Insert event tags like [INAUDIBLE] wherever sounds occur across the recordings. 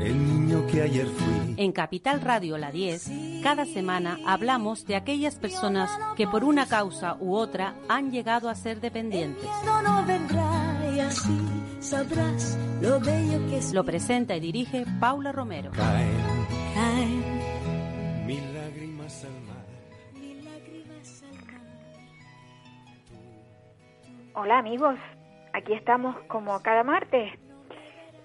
El niño que ayer fui. En Capital Radio La 10, cada semana hablamos de aquellas personas que por una causa u otra han llegado a ser dependientes. No, no vendrá y así sabrás lo bello que es. Lo presenta y dirige Paula Romero. Caen Caen mil lágrimas al mar. mil lágrimas al mar. Hola amigos, aquí estamos como cada martes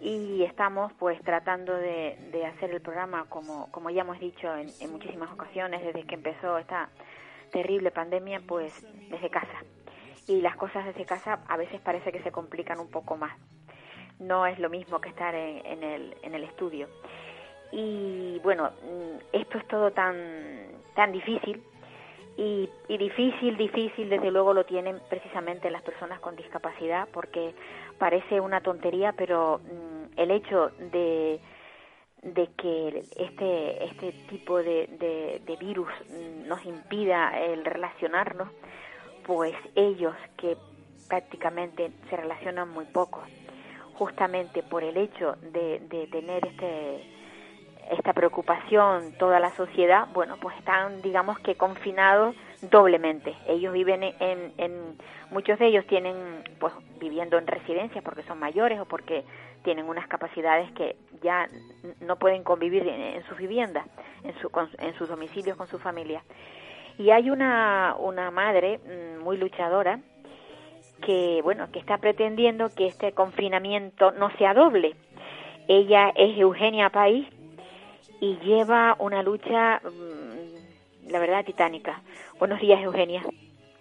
y estamos pues tratando de, de hacer el programa como, como ya hemos dicho en, en muchísimas ocasiones desde que empezó esta terrible pandemia pues desde casa. Y las cosas desde casa a veces parece que se complican un poco más. No es lo mismo que estar en, en el, en el estudio. Y bueno mm, esto es todo tan tan difícil y, y difícil, difícil, desde luego lo tienen precisamente las personas con discapacidad, porque parece una tontería, pero mm, el hecho de, de que este, este tipo de, de, virus mm, nos impida el relacionarnos, pues ellos que prácticamente se relacionan muy poco, justamente por el hecho de, de tener este esta preocupación toda la sociedad, bueno, pues están, digamos que confinados doblemente. Ellos viven en, en muchos de ellos tienen, pues, viviendo en residencias porque son mayores o porque tienen unas capacidades que ya no pueden convivir en, sus viviendas, en, su, con- en sus domicilios con su familia. Y hay una, una madre mm, muy luchadora que, bueno, que está pretendiendo que este confinamiento no sea doble. Ella es Eugenia País y lleva una lucha, mm, la verdad, titánica. Buenos días, Eugenia.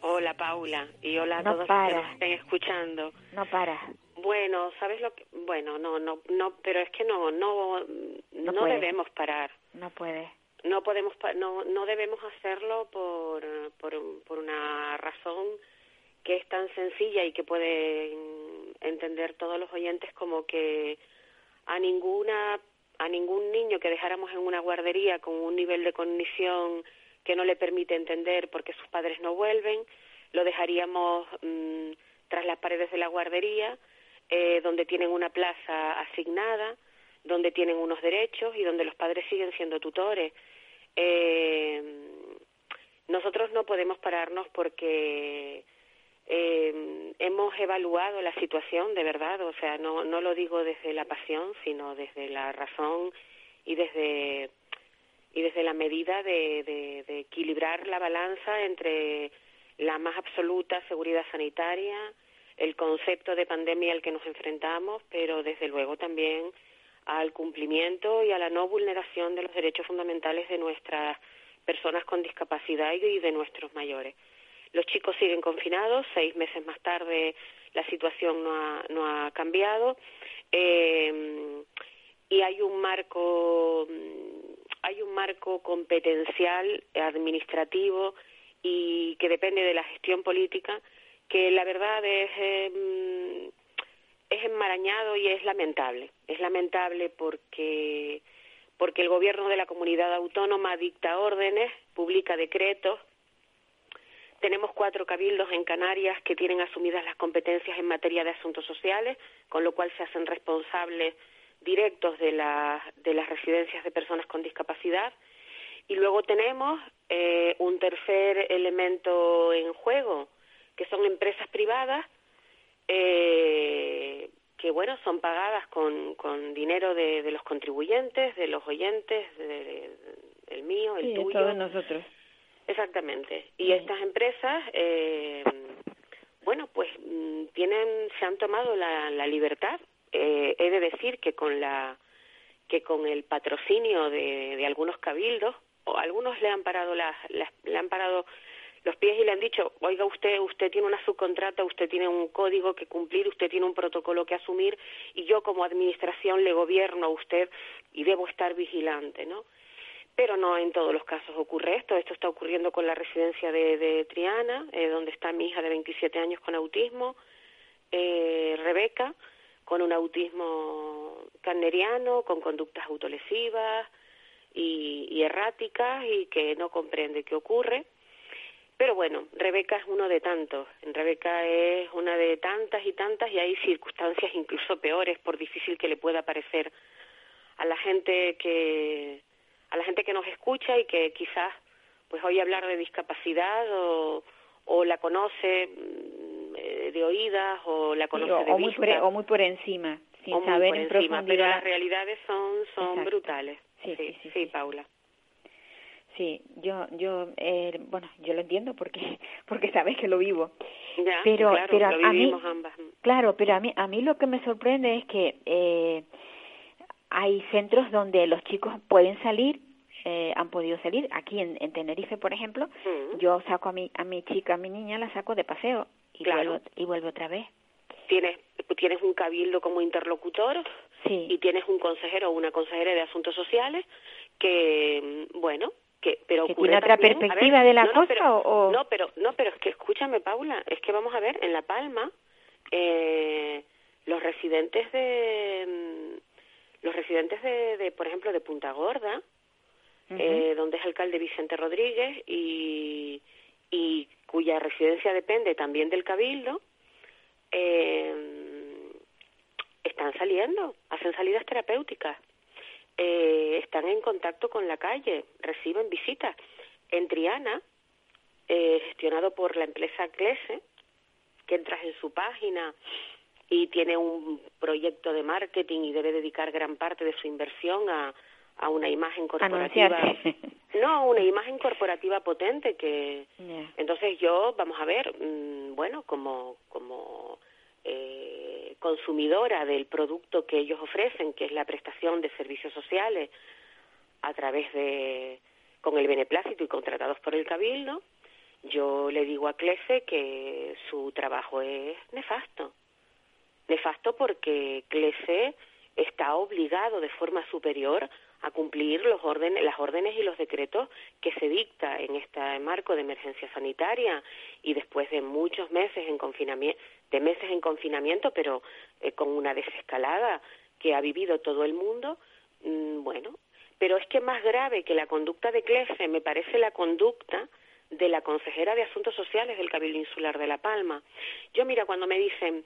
Hola Paula y hola a No todos los para. que nos estén escuchando. No para. Bueno, ¿sabes lo que? Bueno, no, no, no, pero es que no, no, no, puede. debemos parar. No puede. No podemos, pa- no, no debemos hacerlo por, por, por una razón que es tan sencilla y que pueden entender todos los oyentes como que a ninguna a ningún niño que dejáramos en una guardería con un nivel de cognición que no le permite entender porque sus padres no vuelven, lo dejaríamos mm, tras las paredes de la guardería, eh, donde tienen una plaza asignada, donde tienen unos derechos y donde los padres siguen siendo tutores. Eh, nosotros no podemos pararnos porque eh, hemos evaluado la situación de verdad, o sea, no, no lo digo desde la pasión, sino desde la razón y desde y desde la medida de, de, de equilibrar la balanza entre la más absoluta seguridad sanitaria, el concepto de pandemia al que nos enfrentamos, pero desde luego también al cumplimiento y a la no vulneración de los derechos fundamentales de nuestras personas con discapacidad y de nuestros mayores. Los chicos siguen confinados, seis meses más tarde la situación no ha, no ha cambiado. Eh, y hay un marco hay un marco competencial administrativo y que depende de la gestión política que la verdad es eh, es enmarañado y es lamentable. Es lamentable porque porque el gobierno de la comunidad autónoma dicta órdenes publica decretos tenemos cuatro cabildos en Canarias que tienen asumidas las competencias en materia de asuntos sociales, con lo cual se hacen responsables directos de, la- de las residencias de personas con discapacidad. Y luego tenemos eh, un tercer elemento en juego, que son empresas privadas eh, que, bueno, son pagadas con, con dinero de, de los contribuyentes, de los oyentes, de- de- el mío, el tuyo. nosotros. Exactamente. Y estas empresas, eh, bueno, pues mm, tienen, se han tomado la, la libertad. Eh, he de decir que con la que con el patrocinio de, de algunos cabildos, o algunos le han parado las, las- le han parado los pies y le han dicho, oiga usted, usted tiene una subcontrata, usted tiene un código que cumplir, usted tiene un protocolo que asumir y yo como administración le gobierno a usted y debo estar vigilante, ¿no? Pero no en todos los casos ocurre esto. Esto está ocurriendo con la residencia de, de Triana, eh, donde está mi hija de 27 años con autismo, eh, Rebeca, con un autismo carneriano, con conductas autolesivas y, y erráticas y que no comprende qué ocurre. Pero bueno, Rebeca es uno de tantos. Rebeca es una de tantas y tantas y hay circunstancias incluso peores, por difícil que le pueda parecer a la gente que a la gente que nos escucha y que quizás pues oye hablar de discapacidad o, o la conoce mm, eh, de oídas o la conoce de o vista. muy por, o muy por encima, sin o muy saber por en encima, profundidad. pero las realidades son son Exacto. brutales. Sí, sí, sí, sí, sí. Paula. Sí, yo, yo, eh, bueno, yo lo entiendo porque, [LAUGHS] porque sabes que lo vivo. Ya, Pero- claro, pero lo a mí- vivimos ambas. Claro, pero a mí, a mí lo que me sorprende es que eh, hay centros donde los chicos pueden salir, eh, han podido salir. Aquí en, en Tenerife, por ejemplo, yo saco a mi, a mi chica, a mi niña, la saco de paseo y Claro. vuelvo y vuelve otra vez. Tienes tienes un cabildo como interlocutor Sí. y tienes un consejero o una consejera de asuntos sociales que mm, bueno que pero Que ocurre tiene otra también- perspectiva ver, de la no, no, cosa, pero- o- o- no pero no pero es que escúchame Paula es que vamos a ver en la Palma eh, los residentes de mm, los residentes de, de por ejemplo de Punta Gorda eh, donde es alcalde Vicente Rodríguez y, y cuya residencia depende también del cabildo, eh, están saliendo, hacen salidas terapéuticas, eh, están en contacto con la calle, reciben visitas. En Triana, eh, gestionado por la empresa Clese, que entras en su página y tiene un proyecto de marketing y debe dedicar gran parte de su inversión a, a una imagen corporativa. Anunciarse. [LAUGHS] No, una imagen corporativa potente que entonces yo vamos a ver, mm, bueno, como como eh, consumidora del producto que ellos ofrecen, que es la prestación de servicios sociales a través de con el beneplácito y contratados por el cabildo, yo le digo a Clese que su trabajo es nefasto. Nefasto porque Clese está obligado de forma superior a cumplir los órdenes, las órdenes y los decretos que se dicta en este marco de emergencia sanitaria y después de muchos meses en confinamiento, de meses en confinamiento, pero eh, con una desescalada que ha vivido todo el mundo, mm, bueno, pero es que más grave que la conducta de Clefe me parece la conducta de la consejera de Asuntos Sociales del Cabildo Insular de La Palma. Yo, mira, cuando me dicen,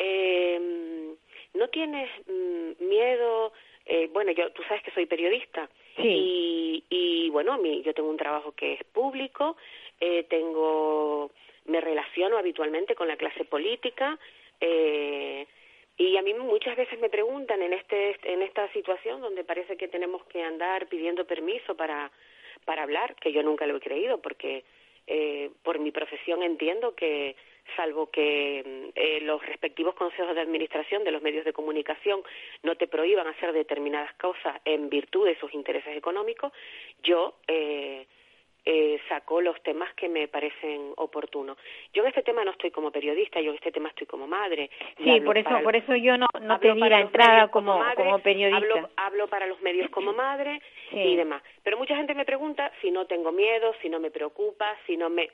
eh, ¿no tienes mm, miedo? Eh, bueno, yo, tú sabes que soy periodista Sí. y, y bueno, mí, yo tengo un trabajo que es público, eh, tengo, me relaciono habitualmente con la clase política, eh, y a mí muchas veces me preguntan en este en esta situación donde parece que tenemos que andar pidiendo permiso para para hablar, que yo nunca lo he creído porque eh, por mi profesión entiendo que salvo que mm, eh, los respectivos consejos de administración de los medios de comunicación no te prohíban hacer determinadas cosas en virtud de sus intereses económicos, yo eh, eh, saco los temas que me parecen oportunos. Yo en este tema no estoy como periodista, yo en este tema estoy como madre. Sí, por eso, por eso yo no, no te di la entrada como, madre, como periodista. Hablo, hablo para los medios como madre Sí. y demás. Pero mucha gente me pregunta si no tengo miedo, si no me preocupa, si no me...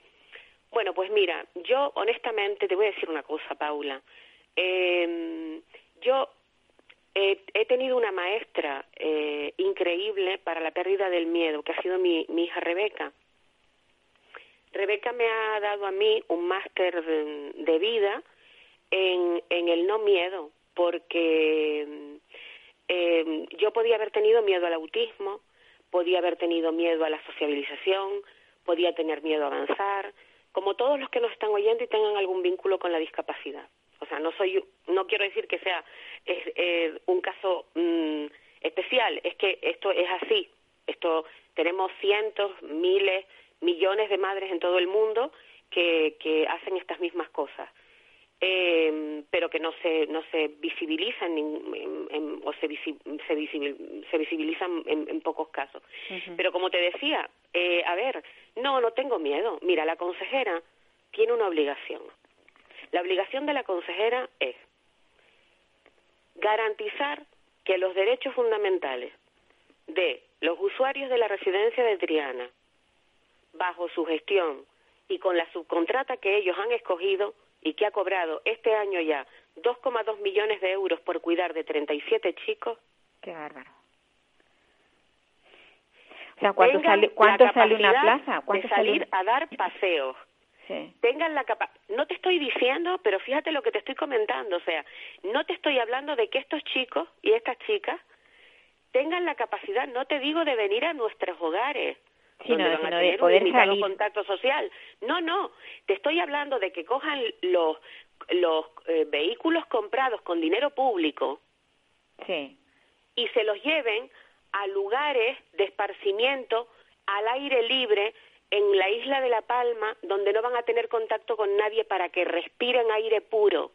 Bueno, pues mira, yo honestamente te voy a decir una cosa, Paula. Eh, yo he, he tenido una maestra eh, increíble para la pérdida del miedo, que ha sido mi, mi hija Rebeca. Rebeca me ha dado a mí un máster de, de vida en, en el no miedo, porque eh, yo podía haber tenido miedo al autismo, podía haber tenido miedo a la sociabilización, podía tener miedo a avanzar, como todos los que nos están oyendo y tengan algún vínculo con la discapacidad. O sea, no soy, no quiero decir que sea es, eh, un caso mm, especial, es que esto es así. Esto tenemos cientos, miles, millones de madres en todo el mundo que, que hacen estas mismas cosas. Eh, pero que no se no se visibilizan en, en- en- o se, visi- se, visibil- se visibilizan en, en pocos casos. Pero como te decía, eh, a ver, no, no tengo miedo. Mira, la consejera tiene una obligación. La obligación de la consejera es garantizar que los derechos fundamentales de los usuarios de la residencia de Triana, bajo su gestión y con la subcontrata que ellos han escogido y que ha cobrado este año ya 2,2 millones de euros por cuidar de 37 chicos. Qué bárbaro. O sea, ¿cuánto sale, cuánto sale una plaza? ¿Cuánto de salir a dar paseos. Sí. Tengan la capa no te estoy diciendo, pero fíjate lo que te estoy comentando, o sea, no te estoy hablando de que estos chicos y estas chicas tengan la capacidad, no te digo de venir a nuestros hogares, sino, donde van sino a de tener poder un salir. contacto social. No, no, te estoy hablando de que cojan los los eh, vehículos comprados con dinero público Sí. y se los lleven a lugares de esparcimiento al aire libre en la isla de La Palma, donde no van a tener contacto con nadie para que respiren aire puro.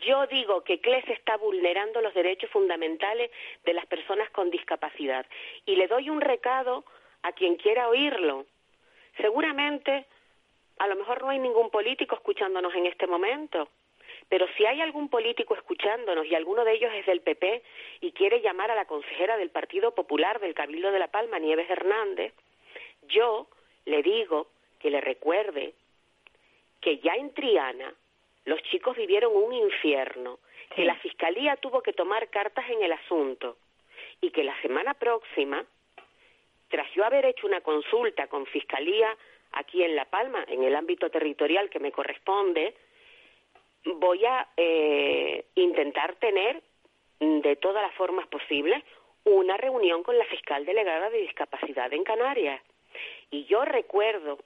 Yo digo que CLES está vulnerando los derechos fundamentales de las personas con discapacidad y le doy un recado a quien quiera oírlo. Seguramente, a lo mejor no hay ningún político escuchándonos en este momento, pero si hay algún político escuchándonos y alguno de ellos es del PP y quiere llamar a la consejera del Partido Popular del Cabildo de La Palma, Nieves Hernández, yo le digo que le recuerde que ya en Triana los chicos vivieron un infierno, que Sí. la Fiscalía tuvo que tomar cartas en el asunto y que la semana próxima, tras yo haber hecho una consulta con Fiscalía aquí en La Palma, en el ámbito territorial que me corresponde, voy a eh, intentar tener mm, de todas las formas posibles una reunión con la fiscal delegada de discapacidad en Canarias. Y yo recuerdo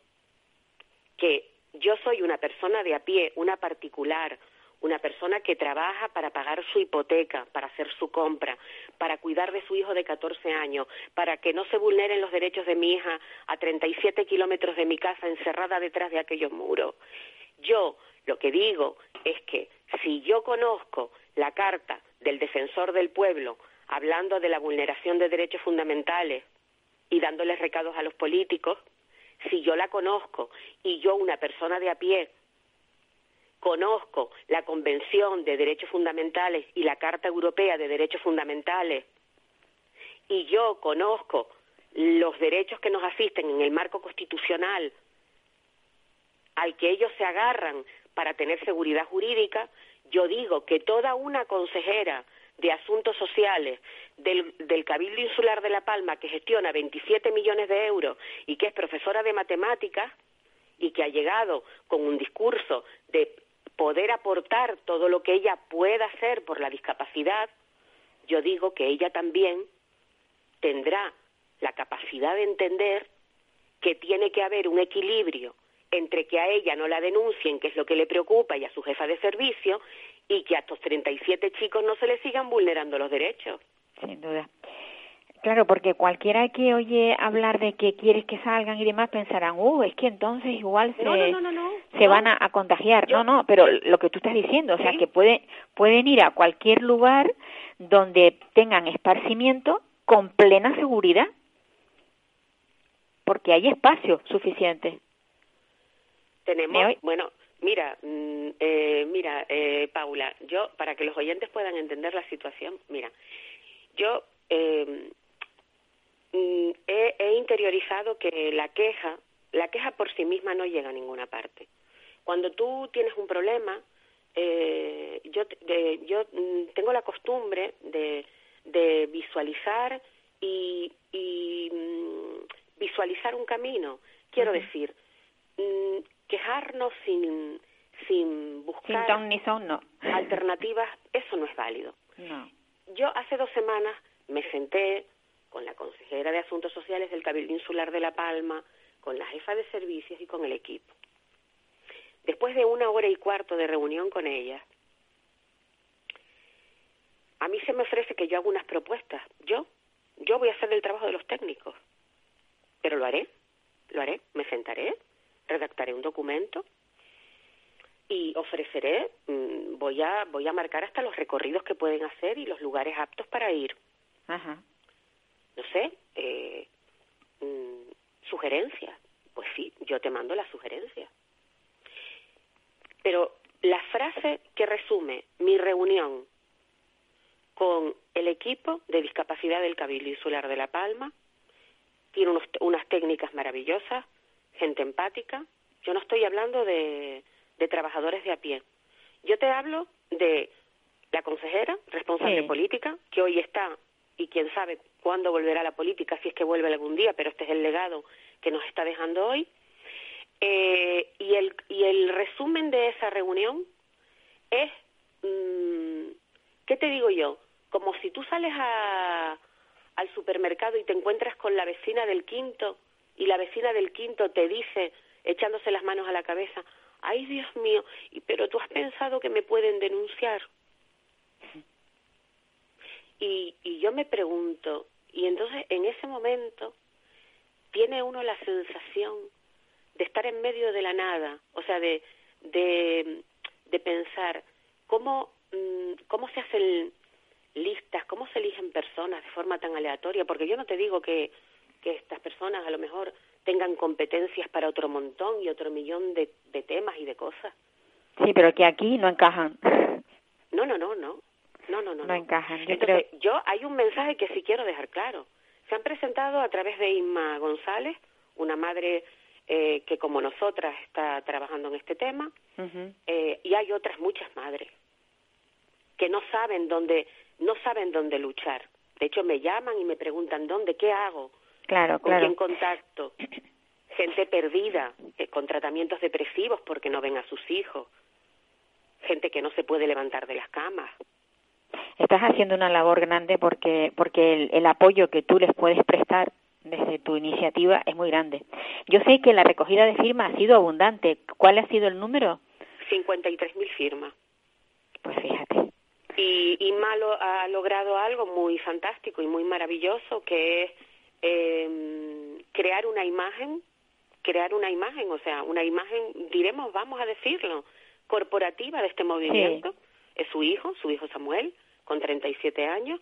que yo soy una persona de a pie, una particular, una persona que trabaja para pagar su hipoteca, para hacer su compra, para cuidar de su hijo de 14 años, para que no se vulneren los derechos de mi hija a 37 kilómetros de mi casa encerrada detrás de aquellos muros. Yo lo que digo es que si yo conozco la carta del defensor del pueblo hablando de la vulneración de derechos fundamentales y dándoles recados a los políticos, si yo la conozco y yo, una persona de a pie, conozco la Convención de Derechos Fundamentales y la Carta Europea de Derechos Fundamentales, y yo conozco los derechos que nos asisten en el marco constitucional al que ellos se agarran para tener seguridad jurídica, yo digo que toda una consejera de Asuntos Sociales del, Cabildo Insular de La Palma, que gestiona 27 millones de euros y que es profesora de matemáticas y que ha llegado con un discurso de poder aportar todo lo que ella pueda hacer por la discapacidad, yo digo que ella también tendrá la capacidad de entender que tiene que haber un equilibrio entre que a ella no la denuncien, que es lo que le preocupa, y a su jefa de servicio, y que a estos 37 chicos no se les sigan vulnerando los derechos. Sin duda. Claro, porque cualquiera que oye hablar de que quieres que salgan y demás pensarán, uh, es que entonces igual se, no, no, no, no, se van a, a contagiar. Yo, no, no, pero lo que tú estás diciendo, o sea, ¿sí? que pueden, pueden ir a cualquier lugar donde tengan esparcimiento con plena seguridad, porque hay espacio suficiente. Tenemos, bueno, mira, mm, eh, mira, eh, Paula, yo, para que los oyentes puedan entender la situación, mira, yo eh, he, he, interiorizado que la queja, la queja por sí misma no llega a ninguna parte. Cuando tú tienes un problema, eh, yo, de, yo mm, tengo la costumbre de, de visualizar y, y mm, visualizar un camino. Quiero uh -huh. decir, mm, quejarnos sin, sin buscar sin ton ni son, no. alternativas, eso no es válido. No. Yo hace dos semanas me senté con la consejera de Asuntos Sociales del Cabildo Insular de La Palma, con la jefa de servicios y con el equipo. Después de una hora y cuarto de reunión con ella, a mí se me ofrece que yo haga unas propuestas. Yo, yo voy a hacer el trabajo de los técnicos, pero lo haré, lo haré, me sentaré, redactaré un documento y ofreceré, mmm, voy a voy a marcar hasta los recorridos que pueden hacer y los lugares aptos para ir. Ajá. No sé, eh, mmm, sugerencias. Pues sí, yo te mando la sugerencia. Pero la frase que resume mi reunión con el equipo de discapacidad del Cabildo Insular de La Palma tiene unos- unas técnicas maravillosas, gente empática. Yo no estoy hablando de, de trabajadores de a pie. Yo te hablo de la consejera, responsable Sí. política, que hoy está y quién sabe cuándo volverá a la política, si es que vuelve algún día, pero este es el legado que nos está dejando hoy. Eh, y, el, y el resumen de esa reunión es, mm, ¿qué te digo yo? Como si tú sales a, al supermercado y te encuentras con la vecina del quinto y la vecina del quinto te dice, echándose las manos a la cabeza, ay Dios mío, pero tú has pensado que me pueden denunciar. Y, y yo me pregunto, y entonces en ese momento tiene uno la sensación de estar en medio de la nada, o sea, de, de, de pensar cómo, mm, cómo se hacen listas, cómo se eligen personas de forma tan aleatoria, porque yo no te digo que, que estas personas a lo mejor tengan competencias para otro montón y otro millón de, de temas y de cosas. Sí, pero que aquí no encajan. No, no, no, no. No, no, no. No encajan. Yo Entonces, creo- yo hay un mensaje que sí quiero dejar claro. Se han presentado a través de Inma González, una madre eh, que como nosotras está trabajando en este tema, eh, y hay otras muchas madres que no saben dónde no saben dónde luchar. De hecho, me llaman y me preguntan dónde, qué hago, Claro, con claro. quién contacto. [COUGHS] Gente perdida, eh, con tratamientos depresivos porque no ven a sus hijos. Gente que no se puede levantar de las camas. Estás haciendo una labor grande porque porque el, el apoyo que tú les puedes prestar desde tu iniciativa es muy grande. Yo sé que la recogida de firmas ha sido abundante. ¿Cuál ha sido el número? 53.000 firmas. Pues fíjate. Y Inma lo- ha logrado algo muy fantástico y muy maravilloso, que es eh, crear una imagen, crear una imagen, o sea, una imagen, diremos, vamos a decirlo, corporativa de este movimiento. Es su hijo, su hijo Samuel, con 37 años,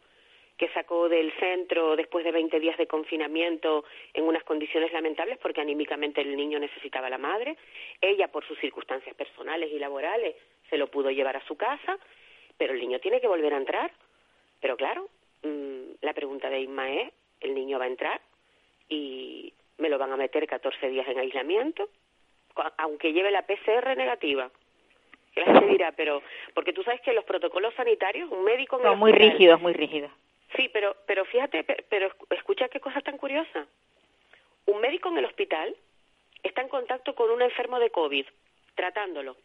que sacó del centro después de 20 días de confinamiento en unas condiciones lamentables porque anímicamente el niño necesitaba a la madre. Ella, por sus circunstancias personales y laborales, se lo pudo llevar a su casa, pero el niño tiene que volver a entrar. Pero claro, mm, la pregunta de Inma es, ¿el niño va a entrar y me lo van a meter 14 días en aislamiento? Aunque lleve la PCR negativa. Que la gente dirá, pero porque tú sabes que los protocolos sanitarios, un médico en el Son muy hospital- rígidos, muy rígidos. Sí, pero, pero fíjate, pe- pero escu- escucha qué cosa tan curiosa. Un médico en el hospital está en contacto con un enfermo de COVID, tratándolo.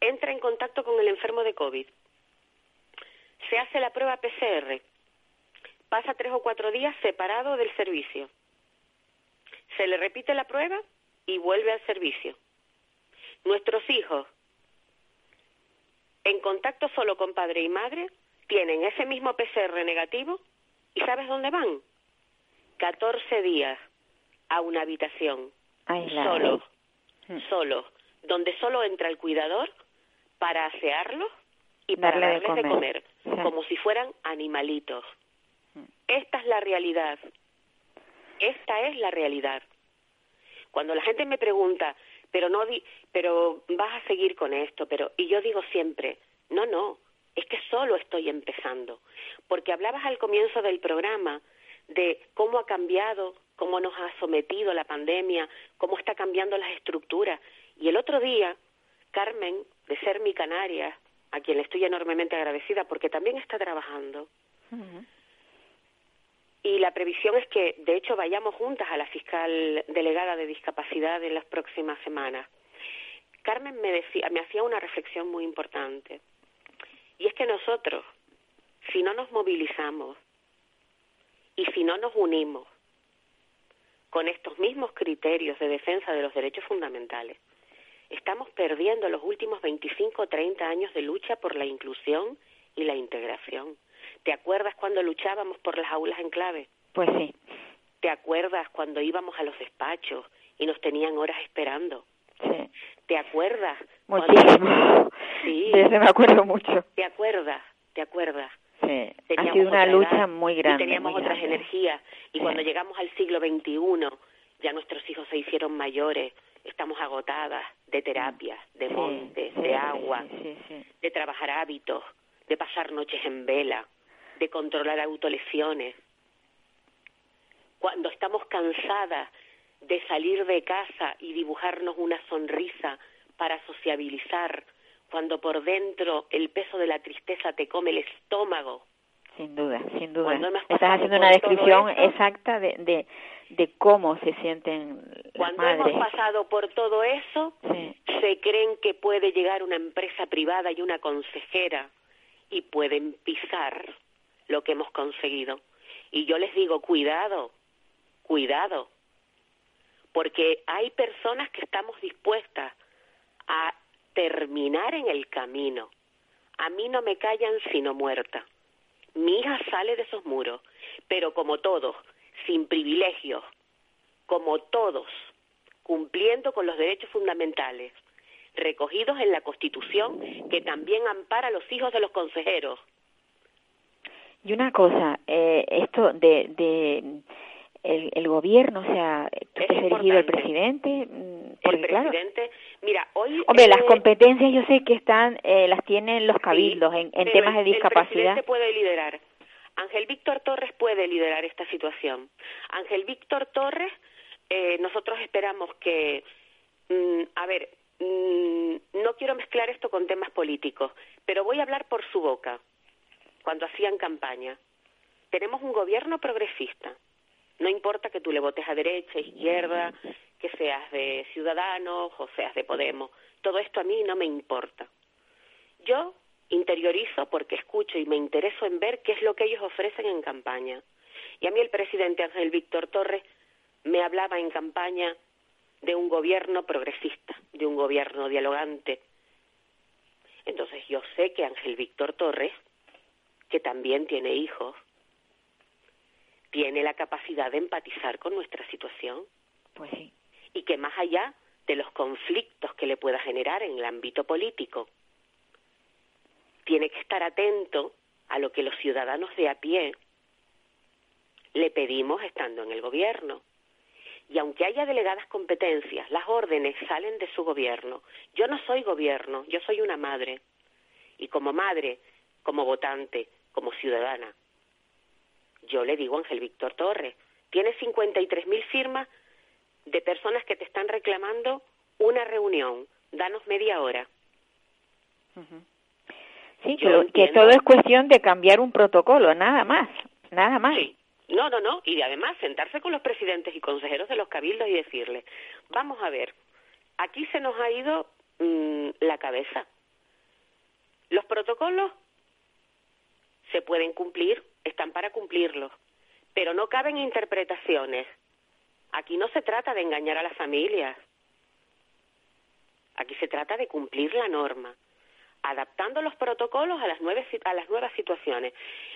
Entra en contacto con el enfermo de COVID. Se hace la prueba PCR. Pasa tres o cuatro días separado del servicio. Se le repite la prueba y vuelve al servicio. Nuestros hijos, en contacto solo con padre y madre, tienen ese mismo PCR negativo y ¿sabes dónde van? 14 días a una habitación, Aislados. solos, Mm. solos, donde solo entra el cuidador para asearlos y para Darle darles de comer. comer, Sí. como si fueran animalitos. Mm. Esta es la realidad. Esta es la realidad. Cuando la gente me pregunta, pero no di, pero vas a seguir con esto, pero y yo digo siempre, no, no, es que solo estoy empezando, porque hablabas al comienzo del programa de cómo ha cambiado, cómo nos ha sometido la pandemia, cómo está cambiando las estructuras. Y el otro día, Carmen, de Ser Mi Canarias, a quien le estoy enormemente agradecida porque también está trabajando, Ujú. Y la previsión es que, de hecho, vayamos juntas a la fiscal delegada de discapacidad en las próximas semanas. Carmen me, decía, me hacía una reflexión muy importante. Y es que nosotros, si no nos movilizamos y si no nos unimos con estos mismos criterios de defensa de los derechos fundamentales, estamos perdiendo los últimos 25 o 30 años de lucha por la inclusión y la integración. ¿Te acuerdas cuando luchábamos por las aulas en clave? Pues sí. ¿Te acuerdas cuando íbamos a los despachos y nos tenían horas esperando? Sí. ¿Te acuerdas? cuando- Muchísimo. Sí. [LAUGHS] De eso me acuerdo mucho. ¿Te acuerdas? ¿Te acuerdas? Sí. Ha sido una lucha edad muy grande. Y teníamos otras grande. energías. Y Sí. cuando llegamos al siglo XXI, ya nuestros hijos se hicieron mayores, estamos agotadas de terapias, de Sí, montes, de agua, de trabajar hábitos, de pasar noches en vela, de controlar autolesiones. cuando estamos cansadas de salir de casa y dibujarnos una sonrisa para sociabilizar, cuando por dentro el peso de la tristeza te come el estómago. Sin duda, sin duda. Estás haciendo una descripción exacta de, de, de cómo se sienten las Cuando madres. hemos pasado por todo eso, Sí. se creen que puede llegar una empresa privada y una consejera y pueden pisar lo que hemos conseguido. Y yo les digo, cuidado, cuidado, porque hay personas que estamos dispuestas a terminar en el camino. A mí no me callan sino muerta. Mi hija sale de esos muros, pero como todos, sin privilegios, como todos, cumpliendo con los derechos fundamentales recogidos en la Constitución, que también ampara a los hijos de los consejeros. Y una cosa, eh, esto de, de el, el gobierno, o sea, tú Es te has elegido el importante. presidente, mm, porque el claro, presidente, mira, hoy... hombre, las eh, competencias yo sé que están, eh, las tienen los cabildos sí, en, temas de el- El discapacidad. presidente puede liderar. Ángel Víctor Torres puede liderar esta situación. Ángel Víctor Torres, eh, nosotros esperamos que, mm, a ver, mm, no quiero mezclar esto con temas políticos, pero voy a hablar por su boca, cuando hacían campaña. Tenemos un gobierno progresista. No importa que tú le votes a derecha, izquierda, que seas de Ciudadanos o seas de Podemos. Todo esto a mí no me importa. Yo interiorizo porque escucho y me intereso en ver qué es lo que ellos ofrecen en campaña. Y a mí el presidente Ángel Víctor Torres me hablaba en campaña de un gobierno progresista, de un gobierno dialogante. Entonces yo sé que Ángel Víctor Torres, que también tiene hijos, tiene la capacidad de empatizar con nuestra situación Pues sí. y que más allá de los conflictos que le pueda generar en el ámbito político, tiene que estar atento a lo que los ciudadanos de a pie le pedimos estando en el gobierno. Y aunque haya delegadas competencias, las órdenes salen de su gobierno. Yo no soy gobierno, yo soy una madre. Y como madre, como votante, como ciudadana, yo le digo a Ángel Víctor Torres, tiene 53.000 firmas de personas que te están reclamando una reunión. Danos media hora. Sí, que, Yo que todo es cuestión de cambiar un protocolo, nada más, nada más. Sí. No, no, no. Y además sentarse con los presidentes y consejeros de los cabildos y decirles, vamos a ver, aquí se nos ha ido mm, la cabeza. Los protocolos se pueden cumplir, están para cumplirlos, pero no caben interpretaciones. Aquí no se trata de engañar a las familias. Aquí se trata de cumplir la norma, adaptando los protocolos a las, nueve, a las nuevas situaciones.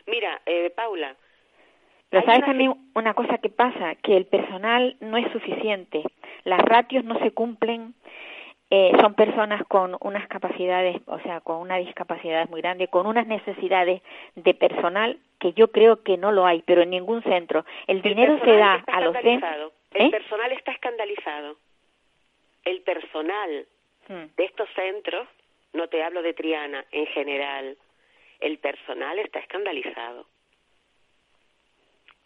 Mira, eh, Paula, Pero sabes una también una cosa que pasa, que el personal no es suficiente, las ratios no se cumplen, eh, son personas con unas capacidades, o sea, con una discapacidad muy grande, con unas necesidades de personal que yo creo que no lo hay, pero en ningún centro. El, El dinero se da a los centros. El ¿Eh? personal está escandalizado. El personal Hmm. de estos centros, no te hablo de Triana, en general, el personal está escandalizado.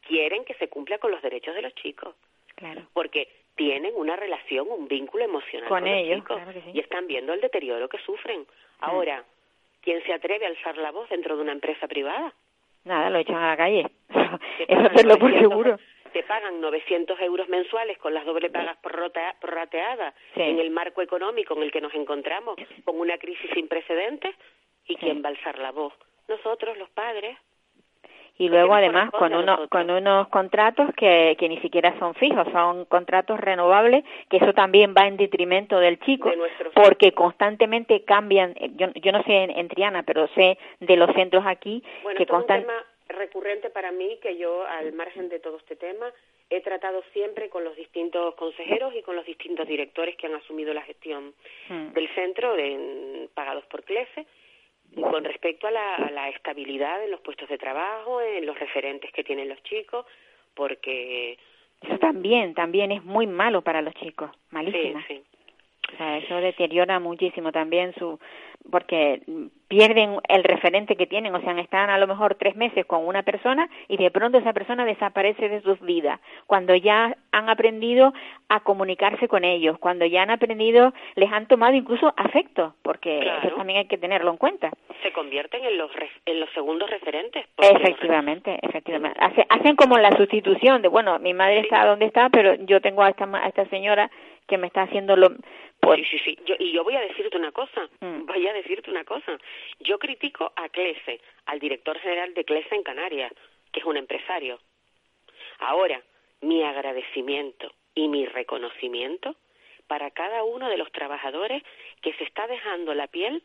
Quieren que se cumpla con los derechos de los chicos, Claro. porque tienen una relación, un vínculo emocional Con con, ellos, los chicos claro que sí. y están viendo el deterioro que sufren. Ahora, ¿quién se atreve a alzar la voz dentro de una empresa privada? Nada, lo echan a la calle. [LAUGHS] Eso hacerlo por 900 seguro. Te pagan 900 euros mensuales con las doble pagas prorrateadas Sí. en el marco económico en el que nos encontramos con una crisis sin precedentes. ¿Y Sí. quién va a alzar la voz? Nosotros, los padres. Y ¿Por luego además con unos con unos contratos que, que ni siquiera son fijos, son contratos renovables, que eso también va en detrimento del chico, De porque constantemente cambian, eh, yo, yo no sé en, en Triana, pero sé de los centros aquí Bueno, que esto es un constan tema recurrente para mí que yo, al margen de todo este tema, he tratado siempre con los distintos consejeros y con los distintos directores que han asumido la gestión Hmm. del centro de, pagados por CLESE con respecto a la, a la estabilidad en los puestos de trabajo, en los referentes que tienen los chicos, porque Eso también, también es muy malo para los chicos, malísimo. sí, sí. O sea, eso deteriora muchísimo también su, porque pierden el referente que tienen, o sea, están a lo mejor tres meses con una persona y de pronto esa persona desaparece de sus vidas, cuando ya han aprendido a comunicarse con ellos, cuando ya han aprendido, les han tomado incluso afecto, porque eso también hay que tenerlo en cuenta. Se convierten en los, en los segundos referentes. Efectivamente, efectivamente. hacen como la sustitución de, bueno, mi madre está donde está, pero yo tengo a esta, a esta señora que me está haciendo lo... Pues... Sí, sí, sí. Yo, y yo voy a decirte una cosa, mm. voy a decirte una cosa. Yo critico a Clese, al director general de Clese en Canarias, que es un empresario. Ahora, mi agradecimiento y mi reconocimiento para cada uno de los trabajadores que se está dejando la piel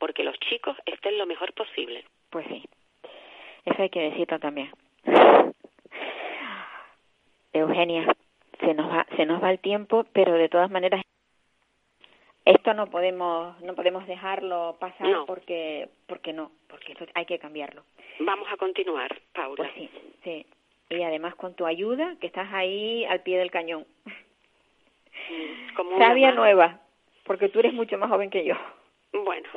porque los chicos estén lo mejor posible. Pues sí, eso hay que decirlo también. Eugenia, se nos va se nos va el tiempo pero de todas maneras esto no podemos no podemos dejarlo pasar porque porque no porque hay que cambiarlo. Vamos a continuar Paula. Pues sí sí. Y además con tu ayuda que estás ahí al pie del cañón. Mm, como sabia nueva porque tú eres mucho más joven que yo. Bueno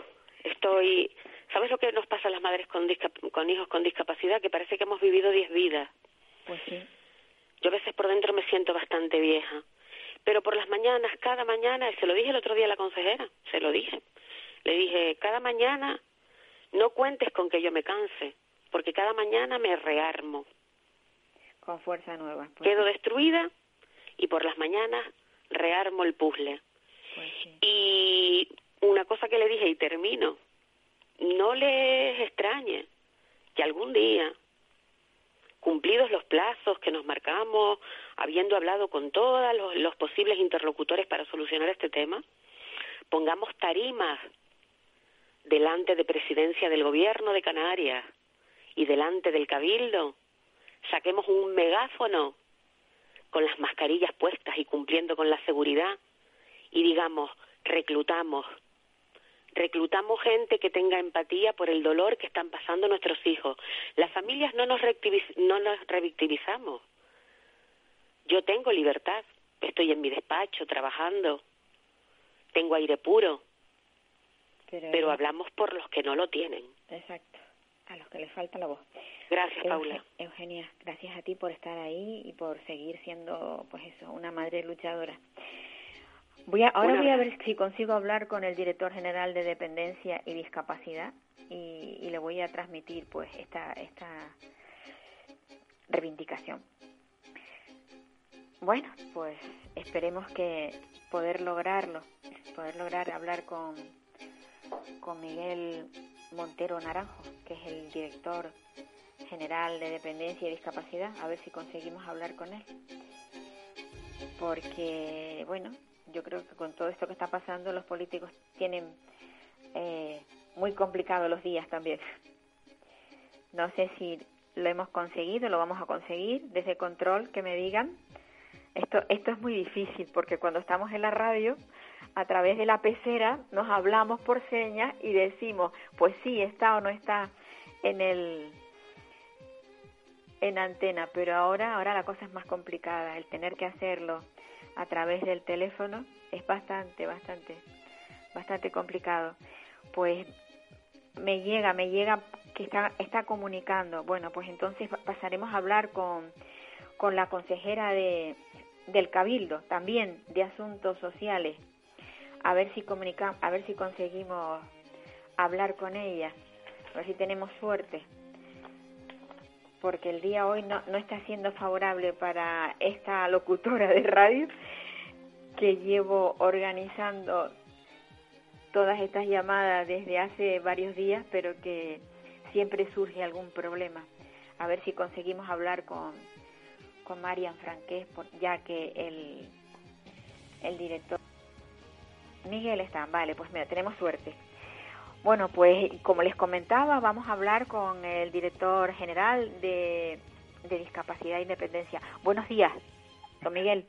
estoy sabes lo que nos pasa a las madres con con hijos con discapacidad que parece que hemos vivido diez vidas. Pues sí. Yo a veces por dentro me siento bastante vieja, pero por las mañanas, cada mañana, se lo dije el otro día a la consejera, se lo dije. Le dije, cada mañana no cuentes con que yo me canse, porque cada mañana me rearmo. Con fuerza nueva. Pues Quedo destruida y por las mañanas rearmo el puzzle. Pues y una cosa que le dije y termino, no les extrañe que algún día cumplidos los plazos que nos marcamos, habiendo hablado con todos los, posibles interlocutores para solucionar este tema, pongamos tarimas delante de presidencia del gobierno de Canarias y delante del cabildo, saquemos un megáfono con las mascarillas puestas y cumpliendo con la seguridad y digamos, reclutamos reclutamos gente que tenga empatía por el dolor que están pasando nuestros hijos. Las familias no nos, no nos revictimizamos. Yo tengo libertad, estoy en mi despacho trabajando, tengo aire puro, pero, hablamos por los que no lo tienen. Exacto, a los que les falta la voz. Gracias, Paula. Eugenia, gracias a ti por estar ahí y por seguir siendo, pues eso, una madre luchadora. Voy a, ahora voy a ver si consigo hablar con el director general de dependencia y discapacidad y, le voy a transmitir pues esta esta reivindicación. Bueno, pues esperemos que poder lograrlo, poder lograr hablar con con Miguel Montero Naranjo, que es el director general de dependencia y discapacidad, a ver si conseguimos hablar con él. Porque, bueno, yo creo que con todo esto que está pasando los políticos tienen eh, muy complicados los días también. [LAUGHS] No sé si lo hemos conseguido, lo vamos a conseguir, desde control que me digan. Esto, esto es muy difícil porque cuando estamos en la radio, a través de la pecera, nos hablamos por señas y decimos, pues sí, está o no está en el en antena, pero ahora ahora la cosa es más complicada, el tener que hacerlo a través del teléfono es bastante, bastante, bastante complicado. Pues me llega, me llega que está, está comunicando. Bueno, pues entonces pasaremos a hablar con, con la consejera de, del Cabildo, también de Asuntos Sociales, a ver si comunica, a ver si conseguimos hablar con ella, a ver si tenemos suerte porque el día hoy no, no está siendo favorable para esta locutora de radio que llevo organizando todas estas llamadas desde hace varios días, pero que siempre surge algún problema. A ver si conseguimos hablar con, con Marian Franqués, ya que el, el director Miguel está. Vale, pues mira, tenemos suerte. Bueno, pues como les comentaba, vamos a hablar con el director general de, Discapacidad e Independencia. Buenos días, don Miguel.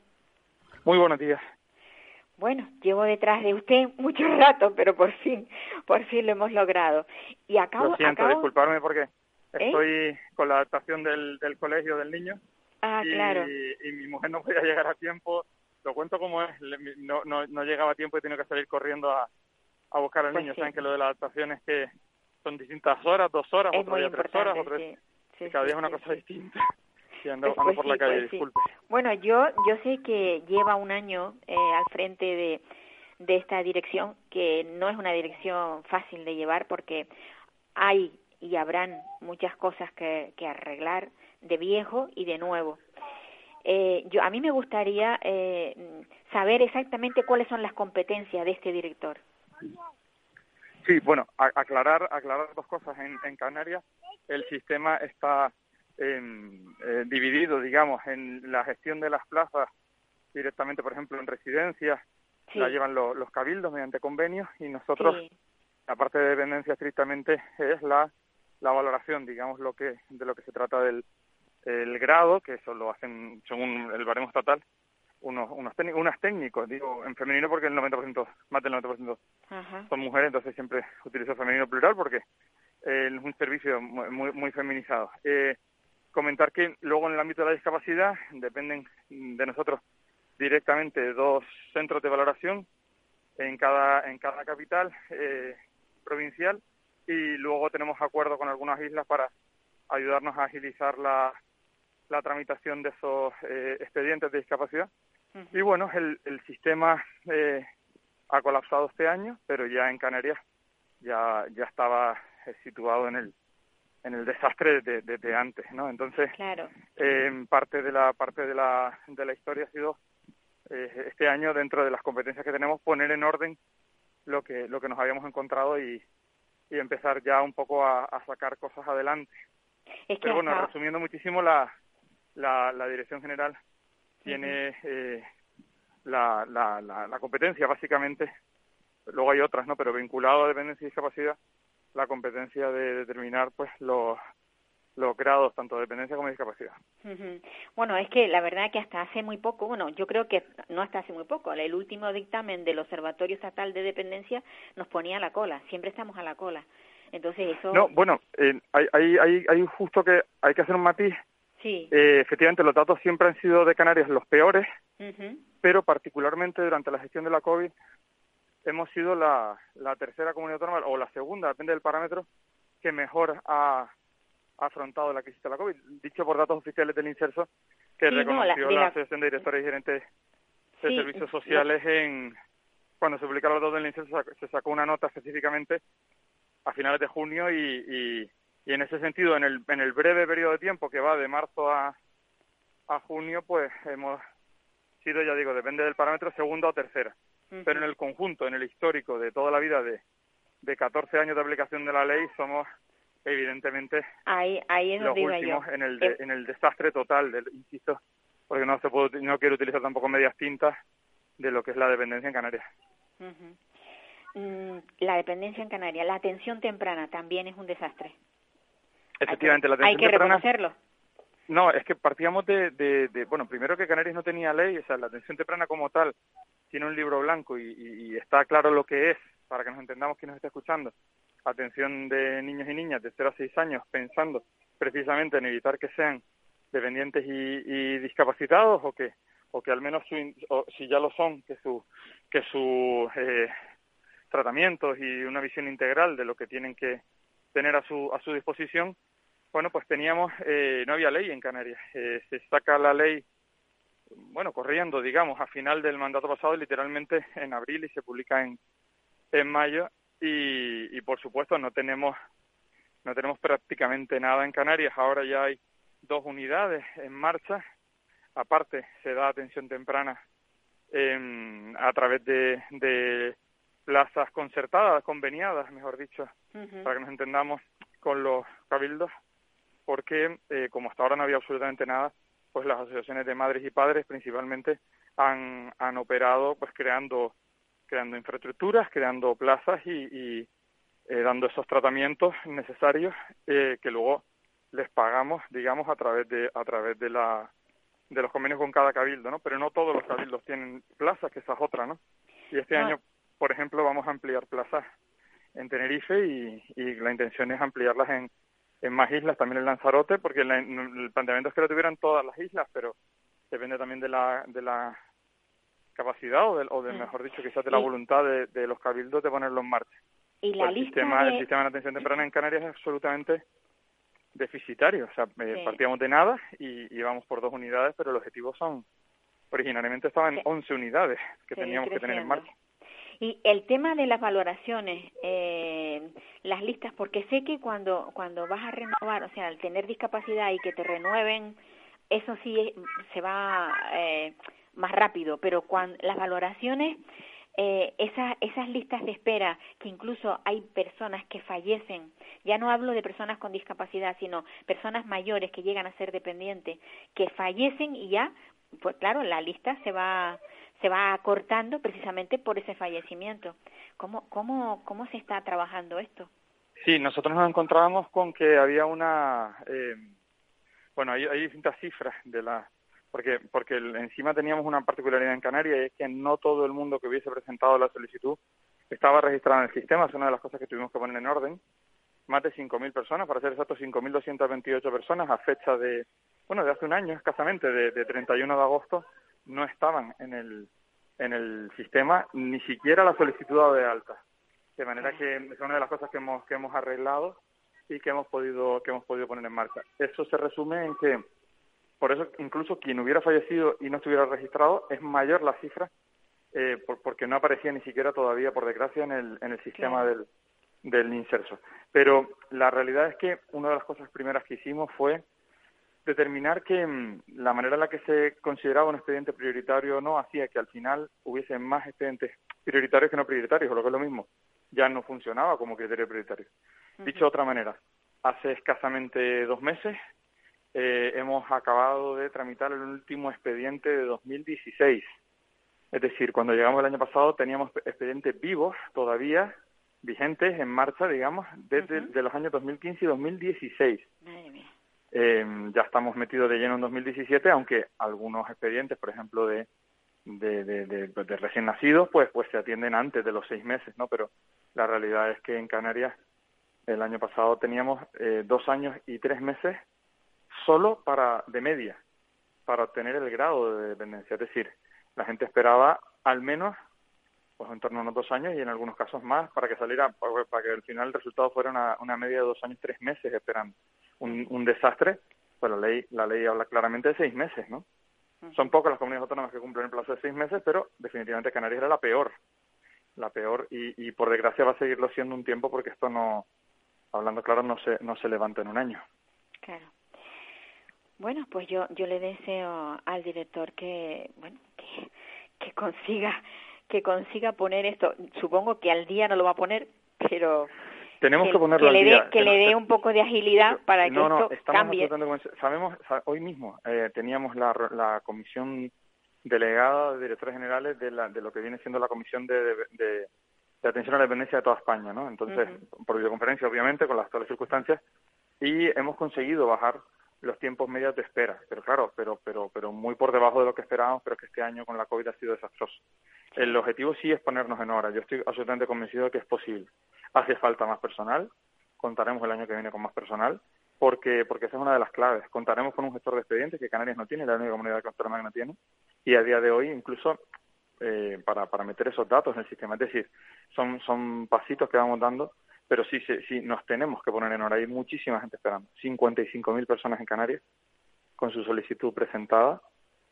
Muy buenos días. Bueno, llevo detrás de usted mucho [LAUGHS] rato, pero por fin, por fin lo hemos logrado. Y acabo, lo siento, disculparme porque ¿Eh? estoy con la adaptación del, del colegio del niño. Ah, claro. Y mi mujer no [LAUGHS] podía llegar a tiempo. Lo cuento como es, no, no, no llegaba a tiempo y tenía que salir corriendo a, a buscar al Pues niño. sí. Saben que lo de la adaptación es que son distintas horas, dos horas, Es otro día tres horas, otro sí. Sí, cada día es una cosa distinta. [LAUGHS] Y ando, Pues- pues por la calle, pues disculpe. Bueno, yo yo sé que lleva un año eh, al frente de, de esta dirección, que no es una dirección fácil de llevar porque hay y habrán muchas cosas que, que arreglar de viejo y de nuevo. Eh, yo a mí me gustaría eh, saber exactamente cuáles son las competencias de este director. Sí, bueno, a- aclarar, aclarar dos cosas. En, en Canarias el sistema está em, eh, dividido, digamos, en la gestión de las plazas directamente, por ejemplo, en residencias, Sí. la llevan lo- los cabildos mediante convenios y nosotros, Sí. la parte de dependencia estrictamente es la, la valoración, digamos, lo que de lo que se trata del el grado, que eso lo hacen según el baremo estatal, unos, unos unas técnicos, digo en femenino porque el 90%, más del 90% Ajá. son mujeres, entonces siempre utilizo femenino plural porque eh, es un servicio muy, muy, muy feminizado. Eh, comentar que luego en el ámbito de la discapacidad dependen de nosotros directamente dos centros de valoración en cada, en cada capital eh, provincial y luego tenemos acuerdo con algunas islas para ayudarnos a agilizar la, la tramitación de esos eh, expedientes de discapacidad. Y bueno, el, el sistema eh, ha colapsado este año, pero ya en Canarias ya ya estaba eh, situado en el en el desastre desde de, de antes, ¿no? Entonces, Claro. eh, parte de la parte de la de la historia ha sido eh, este año dentro de las competencias que tenemos poner en orden lo que lo que nos habíamos encontrado y, y empezar ya un poco a, a sacar cosas adelante. Es que Pero bueno, hasta- resumiendo muchísimo, la, la, la Dirección General tiene eh, la, la, la, la competencia, básicamente. Luego hay otras, ¿no? Pero vinculado a dependencia y discapacidad, la competencia de determinar, pues, los, los grados, tanto de dependencia como de discapacidad. Bueno, es que la verdad que hasta hace muy poco, bueno, yo creo que no hasta hace muy poco, el último dictamen del Observatorio Estatal de Dependencia nos ponía a la cola, siempre estamos a la cola. Entonces eso... No, bueno, eh, hay, hay, hay, hay justo que hay que hacer un matiz. Sí. Eh, efectivamente, los datos siempre han sido de Canarias los peores, pero particularmente durante la gestión de la COVID hemos sido la, la tercera comunidad autónoma, o la segunda, depende del parámetro, que mejor ha afrontado la crisis de la COVID. Dicho por datos oficiales del INSERSO, que Sí, no, reconoció la- la, Asociación de Directores y Gerentes de Sí, Servicios la- Sociales en... Cuando se publicaron los datos del INSERSO se sacó una nota específicamente a finales de junio y, y, y en ese sentido, en el, en el breve periodo de tiempo que va de marzo a, a junio, pues hemos sido, ya digo, depende del parámetro, segunda o tercera. Pero en el conjunto, en el histórico de toda la vida de, de 14 años de aplicación de la ley, somos evidentemente Ahí, ahí los yo. últimos en el, de- Eh, en el desastre total, del, insisto, porque no se puede, no quiero utilizar tampoco medias tintas de lo que es la dependencia en Canarias. Mm, La dependencia en Canarias, la atención temprana también es un desastre. Efectivamente, la Hay atención que temprana- reconocerlo. No, es que partíamos de, de, de- bueno, primero que Canarias no tenía ley, o sea, la atención temprana como tal tiene un libro blanco y, y- y está claro lo que es, para que nos entendamos quién nos está escuchando. Atención de niños y niñas de 0 a 6 años, pensando precisamente en evitar que sean dependientes y, y discapacitados o que o que al menos su o si ya lo son que su que su eh, tratamientos y una visión integral de lo que tienen que tener a su a su disposición bueno, pues teníamos, eh, no había ley en Canarias. Eh, se saca la ley, bueno, corriendo, digamos, a final del mandato pasado, literalmente en abril y se publica en, en mayo. Y, y por supuesto no tenemos, no tenemos prácticamente nada en Canarias. Ahora ya hay dos unidades en marcha. Aparte, se da atención temprana em, a través de, de plazas concertadas, conveniadas, mejor dicho, para que nos entendamos con los cabildos, porque eh, como hasta ahora no había absolutamente nada, pues las asociaciones de madres y padres principalmente han, han operado pues creando creando infraestructuras, creando plazas y, y, eh, dando esos tratamientos necesarios eh, que luego les pagamos, digamos, a través de a través de la de los convenios con cada cabildo, ¿no? Pero no todos los cabildos tienen plazas, que esa es otra, ¿no? Y este Ah. año, por ejemplo, vamos a ampliar plazas en Tenerife y, y la intención es ampliarlas en, en más islas, también en Lanzarote, porque la- el planteamiento es que lo tuvieran todas las islas, pero depende también de la, de la capacidad o, de, o de, Mm. mejor dicho, quizás de la Y- voluntad de, de los cabildos de ponerlo en marcha. Y la el lista sistema, de... el sistema de atención temprana en Canarias es absolutamente deficitario. O sea, eh, Sí. partíamos de nada y íbamos por dos unidades, pero el objetivo son, originalmente estaban Sí. 11 unidades que Seguir teníamos que tener en marcha. Y el tema de las valoraciones, eh, las listas, porque sé que cuando cuando vas a renovar, o sea, al tener discapacidad y que te renueven, eso sí se va eh, más rápido, pero cuando las valoraciones, eh, esas esas listas de espera, que incluso hay personas que fallecen, ya no hablo de personas con discapacidad, sino personas mayores que llegan a ser dependientes, que fallecen y ya, pues claro, la lista se va se va acortando precisamente por ese fallecimiento. ¿Cómo, cómo, cómo se está trabajando esto? Sí, nosotros nos encontrábamos con que había una, eh, bueno, hay, hay distintas cifras de la, porque porque encima teníamos una particularidad en Canarias y es que no todo el mundo que hubiese presentado la solicitud estaba registrado en el sistema, es una de las cosas que tuvimos que poner en orden. Más de 5.000 personas, para ser exactos, 5.228 personas a fecha de, bueno, de hace un año escasamente, de, de 31 de agosto, no estaban en el, en el sistema, ni siquiera la solicitud de alta. De manera que es una de las cosas que hemos, que hemos arreglado y que hemos podido, que hemos podido poner en marcha. Eso se resume en que, por eso incluso quien hubiera fallecido y no estuviera registrado, es mayor la cifra, eh, por- porque no aparecía ni siquiera todavía, por desgracia, en el, en el sistema Claro. del, del inserso. Pero la realidad es que una de las cosas primeras que hicimos fue determinar que mm, la manera en la que se consideraba un expediente prioritario o no hacía que al final hubiese más expedientes prioritarios que no prioritarios, o lo que es lo mismo, ya no funcionaba como criterio prioritario. Dicho de otra manera, hace escasamente dos meses eh, hemos acabado de tramitar el último expediente de 2016. Es decir, cuando llegamos el año pasado teníamos expedientes vivos todavía vigentes en marcha, digamos, desde de los años 2015 y 2016. Madre mía. Eh, ya estamos metidos de lleno en 2017, aunque algunos expedientes, por ejemplo, de, de, recién nacidos, pues, pues se atienden antes de los seis meses, ¿no? Pero la realidad es que en Canarias el año pasado teníamos eh, dos años y tres meses solo para de media para obtener el grado de dependencia. Es decir, la gente esperaba al menos pues en torno a unos dos años y en algunos casos más para que saliera, para que al final el resultado fuera una, una media de dos años, tres meses esperando. Un, un desastre, pues la ley, la ley habla claramente de seis meses, ¿no? Son pocas las comunidades autónomas que cumplen el plazo de seis meses, pero definitivamente Canarias era la peor, la peor, y, y por desgracia va a seguirlo siendo un tiempo porque esto no, hablando claro, no se, no se levanta en un año. Claro. Bueno, pues yo yo le deseo al director que bueno que, que consiga que consiga poner esto. Supongo que al día no lo va a poner, pero Tenemos que, que, ponerlo que le al dé día. que no- le dé un poco de agilidad para que no, no, esto estamos cambie. Sabemos, sa- hoy mismo eh, teníamos la, la comisión delegada de directores generales de, la, de lo que viene siendo la comisión de, de, de- de atención a la dependencia de toda España, ¿no? Entonces, por videoconferencia, obviamente, con las actuales circunstancias, y hemos conseguido bajar los tiempos medios de espera, pero claro, pero pero pero muy por debajo de lo que esperábamos, pero que este año con la COVID ha sido desastroso. El objetivo sí es ponernos en hora. Yo estoy absolutamente convencido de que es posible. Hace falta más personal, contaremos el año que viene con más personal, porque porque esa es una de las claves. Contaremos con un gestor de expedientes que Canarias no tiene, la única comunidad que no tiene, y a día de hoy incluso eh, para, para meter esos datos en el sistema. Es decir, son, son pasitos que vamos dando, pero sí, sí, sí nos tenemos que poner en hora. Hay muchísima gente esperando. 55.000 personas en Canarias con su solicitud presentada,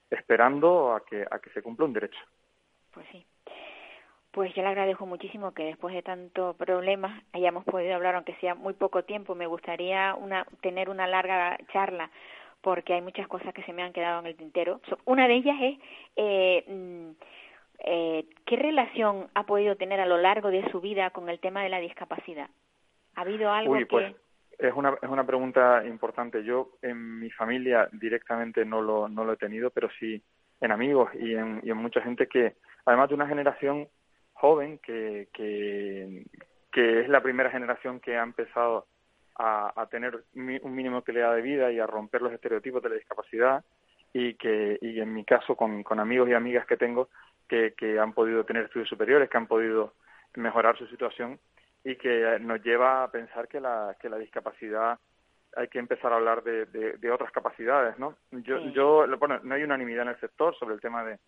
esperando a que, a que se cumpla un derecho. Pues sí. Pues yo le agradezco muchísimo que después de tanto problemas hayamos podido hablar, aunque sea muy poco tiempo. Me gustaría una, tener una larga charla porque hay muchas cosas que se me han quedado en el tintero. Una de ellas es eh, mm, eh, qué relación ha podido tener a lo largo de su vida con el tema de la discapacidad. ¿Ha habido algo Uy, que pues es una, es una pregunta importante. Yo en mi familia directamente no lo, no lo he tenido, pero sí en amigos y en, y en mucha gente que, además de una generación joven que, que, que es la primera generación que ha empezado a, a tener un mínimo de calidad de vida y a romper los estereotipos de la discapacidad y que y en mi caso con, con amigos y amigas que tengo que, que han podido tener estudios superiores, que han podido mejorar su situación y que nos lleva a pensar que la, que la discapacidad hay que empezar a hablar de, de, de otras capacidades, ¿no? Yo, Sí. yo, bueno, no hay unanimidad en el sector sobre el tema de,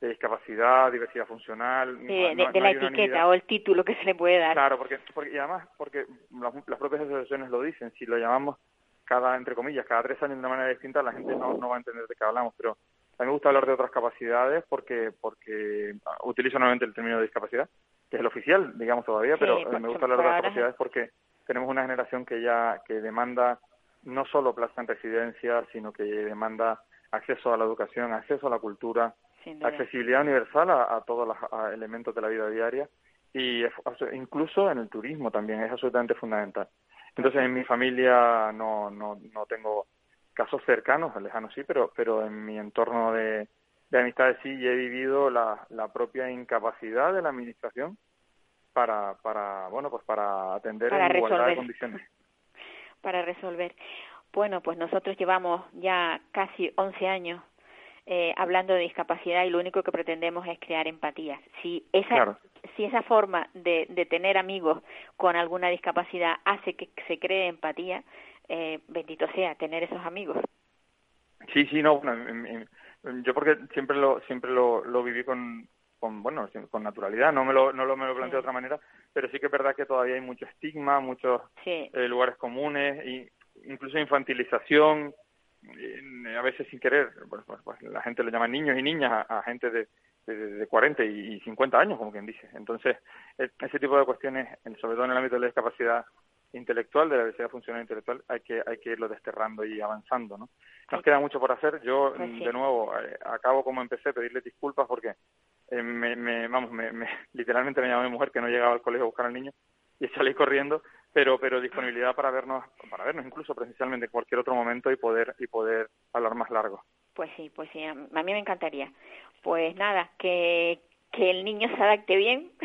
de discapacidad, diversidad funcional. de, la etiqueta o el título que se le puede dar. Claro, porque, porque y además, porque las, las, propias asociaciones lo dicen, si lo llamamos cada, entre comillas, cada tres años de una manera distinta, la gente no, no va a entender de qué hablamos, pero a mí me gusta hablar de otras capacidades porque, porque utilizo nuevamente el término de discapacidad, que es el oficial, digamos todavía, pero me gusta hablar de otras capacidades porque tenemos una generación que ya que demanda no solo plaza en residencia, sino que demanda acceso a la educación, acceso a la cultura, accesibilidad universal a, todos los elementos de la vida diaria y incluso en el turismo también es absolutamente fundamental. Entonces en mi familia no, no, no tengo casos cercanos, lejanos sí, pero, pero en mi entorno de, de amistades sí he vivido la, la propia incapacidad de la administración para, para bueno, pues para atender en igualdad de condiciones. [LAUGHS] Para resolver. Bueno, pues nosotros llevamos ya casi 11 años eh, hablando de discapacidad y lo único que pretendemos es crear empatía. Si esa, si esa forma de, de tener amigos con alguna discapacidad hace que se cree empatía, eh, bendito sea tener esos amigos. Sí, sí, no, yo porque siempre lo siempre lo, lo viví con, con bueno con naturalidad no me lo no lo me lo planteo de otra manera pero sí que es verdad que todavía hay mucho estigma muchos eh, lugares comunes y incluso infantilización a veces sin querer pues, pues, pues, la gente le llama niños y niñas a, gente de, de, 40 y 50 años como quien dice entonces e, ese tipo de cuestiones sobre todo en el ámbito de la discapacidad intelectual, de la diversidad funcional intelectual, hay que, hay que irlo desterrando y avanzando, ¿no? Nos queda mucho por hacer. Yo, pues de nuevo, eh, acabo como empecé, pedirle disculpas porque eh, me, me, vamos, me, me, [LAUGHS] literalmente me llamó mi mujer que no llegaba al colegio a buscar al niño y salí corriendo, pero, pero disponibilidad para vernos, para vernos incluso presencialmente en cualquier otro momento y poder, y poder hablar más largo. Pues sí, pues sí, a mí me encantaría. Pues nada, que, que el niño se adapte bien. [LAUGHS]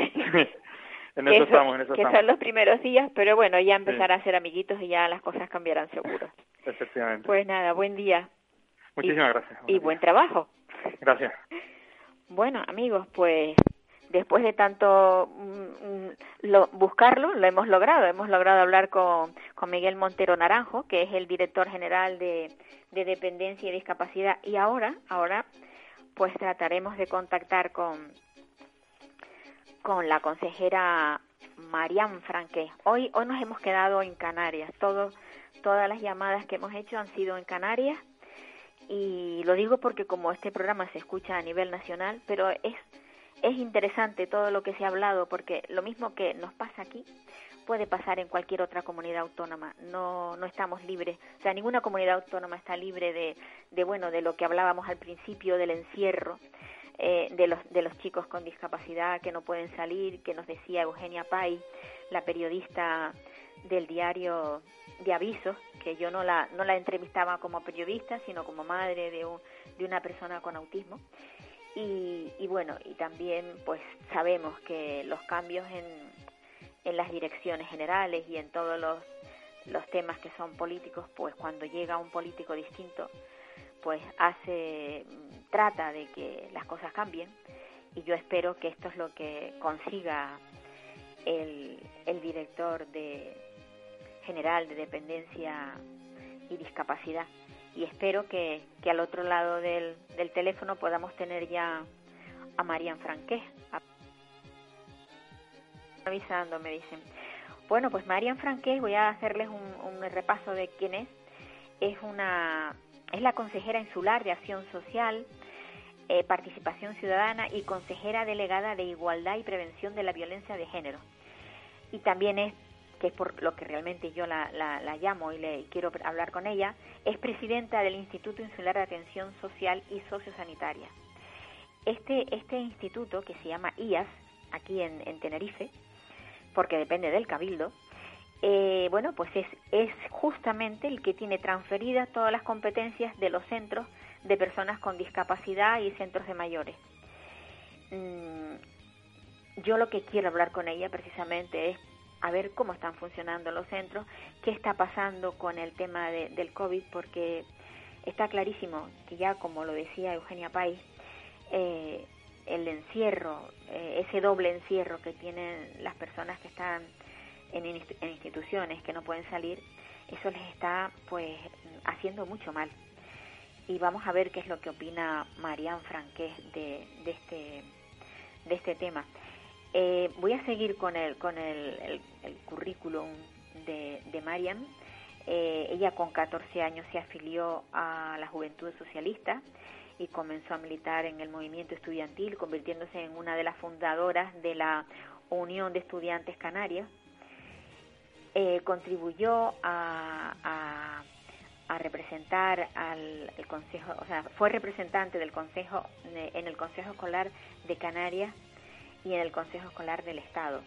en eso, estamos, en eso que son los primeros días, pero bueno, ya empezar a ser amiguitos y ya las cosas cambiarán seguro. Efectivamente. Pues nada, buen día. Muchísimas gracias. y buen trabajo. Gracias. Bueno, amigos, pues después de tanto mm, mm, lo, buscarlo, lo hemos logrado. Hemos logrado hablar con, con Miguel Montero Naranjo, que es el director general de, de Dependencia y Discapacidad. Y ahora, ahora, pues trataremos de contactar con, con la consejera Marian Franque. Hoy, hoy nos hemos quedado en Canarias. Todo, todas las llamadas que hemos hecho han sido en Canarias. Y lo digo porque como este programa se escucha a nivel nacional, pero es, es interesante todo lo que se ha hablado, porque lo mismo que nos pasa aquí, puede pasar en cualquier otra comunidad autónoma. No, no estamos libres, o sea, ninguna comunidad autónoma está libre de, de bueno, de lo que hablábamos al principio del encierro, eh, de, los, de los chicos con discapacidad que no pueden salir, que nos decía Eugenia Pay, la periodista del diario de avisos, que yo no la, no la entrevistaba como periodista, sino como madre de, de una persona con autismo. Y, y, bueno, y también pues sabemos que los cambios en, en las direcciones generales y en todos los, los temas que son políticos, pues cuando llega un político distinto, pues hace, trata de que las cosas cambien. Y yo espero que esto es lo que consiga el, el director de general de dependencia y discapacidad y espero que, que al otro lado del, del, teléfono podamos tener ya a Marian Franqué avisando me dicen. Bueno pues Marian Franqué voy a hacerles un, un repaso de quién es. Es una es la consejera insular de Acción Social, eh, Participación Ciudadana y consejera delegada de Igualdad y Prevención de la Violencia de Género. Y también es, que es por lo que realmente yo la, la, llamo y le quiero hablar con ella, es presidenta del Instituto Insular de Atención Social y Sociosanitaria. Este, este instituto, que se llama IAS, aquí en, en Tenerife, porque depende del Cabildo, eh, bueno, pues es, es justamente el que tiene transferidas todas las competencias de los centros de personas con discapacidad y centros de mayores. Mm, yo lo que quiero hablar con ella precisamente es a ver cómo están funcionando los centros, qué está pasando con el tema del COVID, porque está clarísimo que ya, como lo decía Eugenia Pais, eh, el encierro, eh, ese doble encierro que tienen las personas que están en, instituciones que no pueden salir, eso les está pues haciendo mucho mal. y vamos a ver qué es lo que opina Marian Franqués de, de, este, de este tema. Eh, voy a seguir con el, con el, el, currículum de, de Marian. Eh, ella con 14 años se afilió a la Juventud Socialista y comenzó a militar en el movimiento estudiantil, convirtiéndose en una de las fundadoras de la Unión de Estudiantes Canarias. Eh, contribuyó a, a, a representar al el consejo, o sea, fue representante del consejo en el Consejo Escolar de Canarias y en el Consejo Escolar del Estado.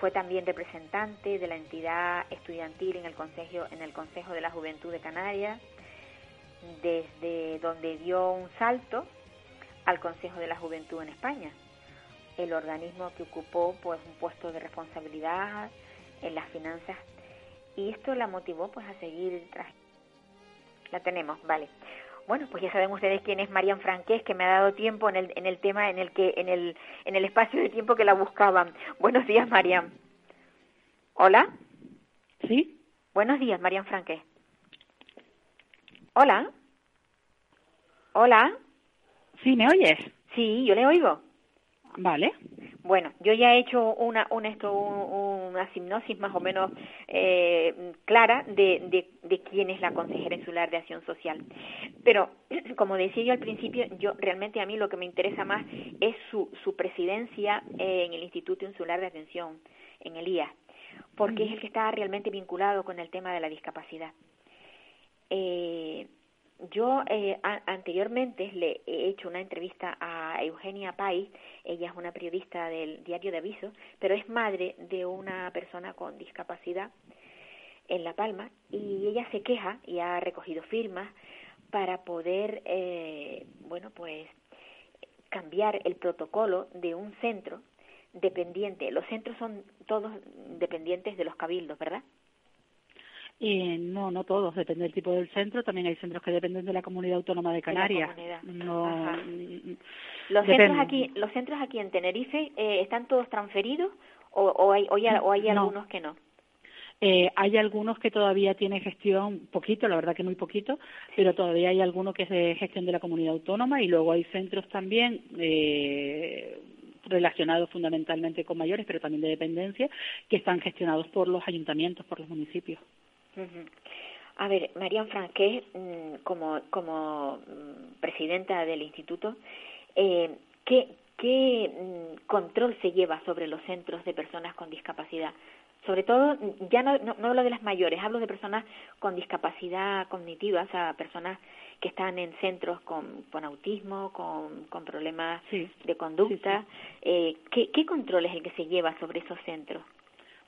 Fue también representante de la entidad estudiantil en el Consejo, en el Consejo de la Juventud de Canarias, desde donde dio un salto al Consejo de la Juventud en España, el organismo que ocupó pues un puesto de responsabilidad en las finanzas y esto la motivó pues a seguir la tenemos, vale. Bueno, pues ya saben ustedes quién es Marian Franqués, que me ha dado tiempo en el, en el tema, en el que, en el, en el espacio de tiempo que la buscaban. Buenos días, Marian. Hola. Sí. Buenos días, Marian Franqués. Hola. Hola. Sí, ¿me oyes? Sí, yo le oigo. Vale. Bueno, yo ya he hecho una, una, esto, una hipnosis más o menos eh, clara de, de, de, quién es la consejera insular de acción social. Pero, [CLEARS THROAT] como decía yo al principio, yo realmente a mí lo que me interesa más es su, su presidencia en el Instituto Insular de Atención, en el IA, porque es el que está realmente vinculado con el tema de la discapacidad. Eh, yo eh, anteriormente le he hecho una entrevista a Eugenia Pais, ella es una periodista del diario de aviso, pero es madre de una persona con discapacidad en La Palma y ella se queja y ha recogido firmas para poder, eh, bueno, pues cambiar el protocolo de un centro dependiente. Los centros son todos dependientes de los cabildos, ¿verdad? Y no, no todos, depende del tipo del centro. También hay centros que dependen de la comunidad autónoma de Canarias. no, los centros aquí, los centros aquí en Tenerife eh, están todos transferidos o, o hay, o hay, algunos que no. Eh, hay algunos que todavía tienen gestión, poquito, la verdad que muy poquito, pero todavía hay algunos que es de gestión de la comunidad autónoma y luego hay centros también eh, relacionados fundamentalmente con mayores, pero también de dependencia, que están gestionados por los ayuntamientos, por los municipios. A ver, Marian Franqués, mm, como, como mm, presidenta del instituto, eh, ¿qué, qué mm, control se lleva sobre los centros de personas con discapacidad? Sobre todo, ya no, no, hablo de las mayores, hablo de personas con discapacidad cognitiva, o sea, personas que están en centros con, con autismo, con, con problemas de conducta. Eh, ¿qué, ¿Qué control es el que se lleva sobre esos centros?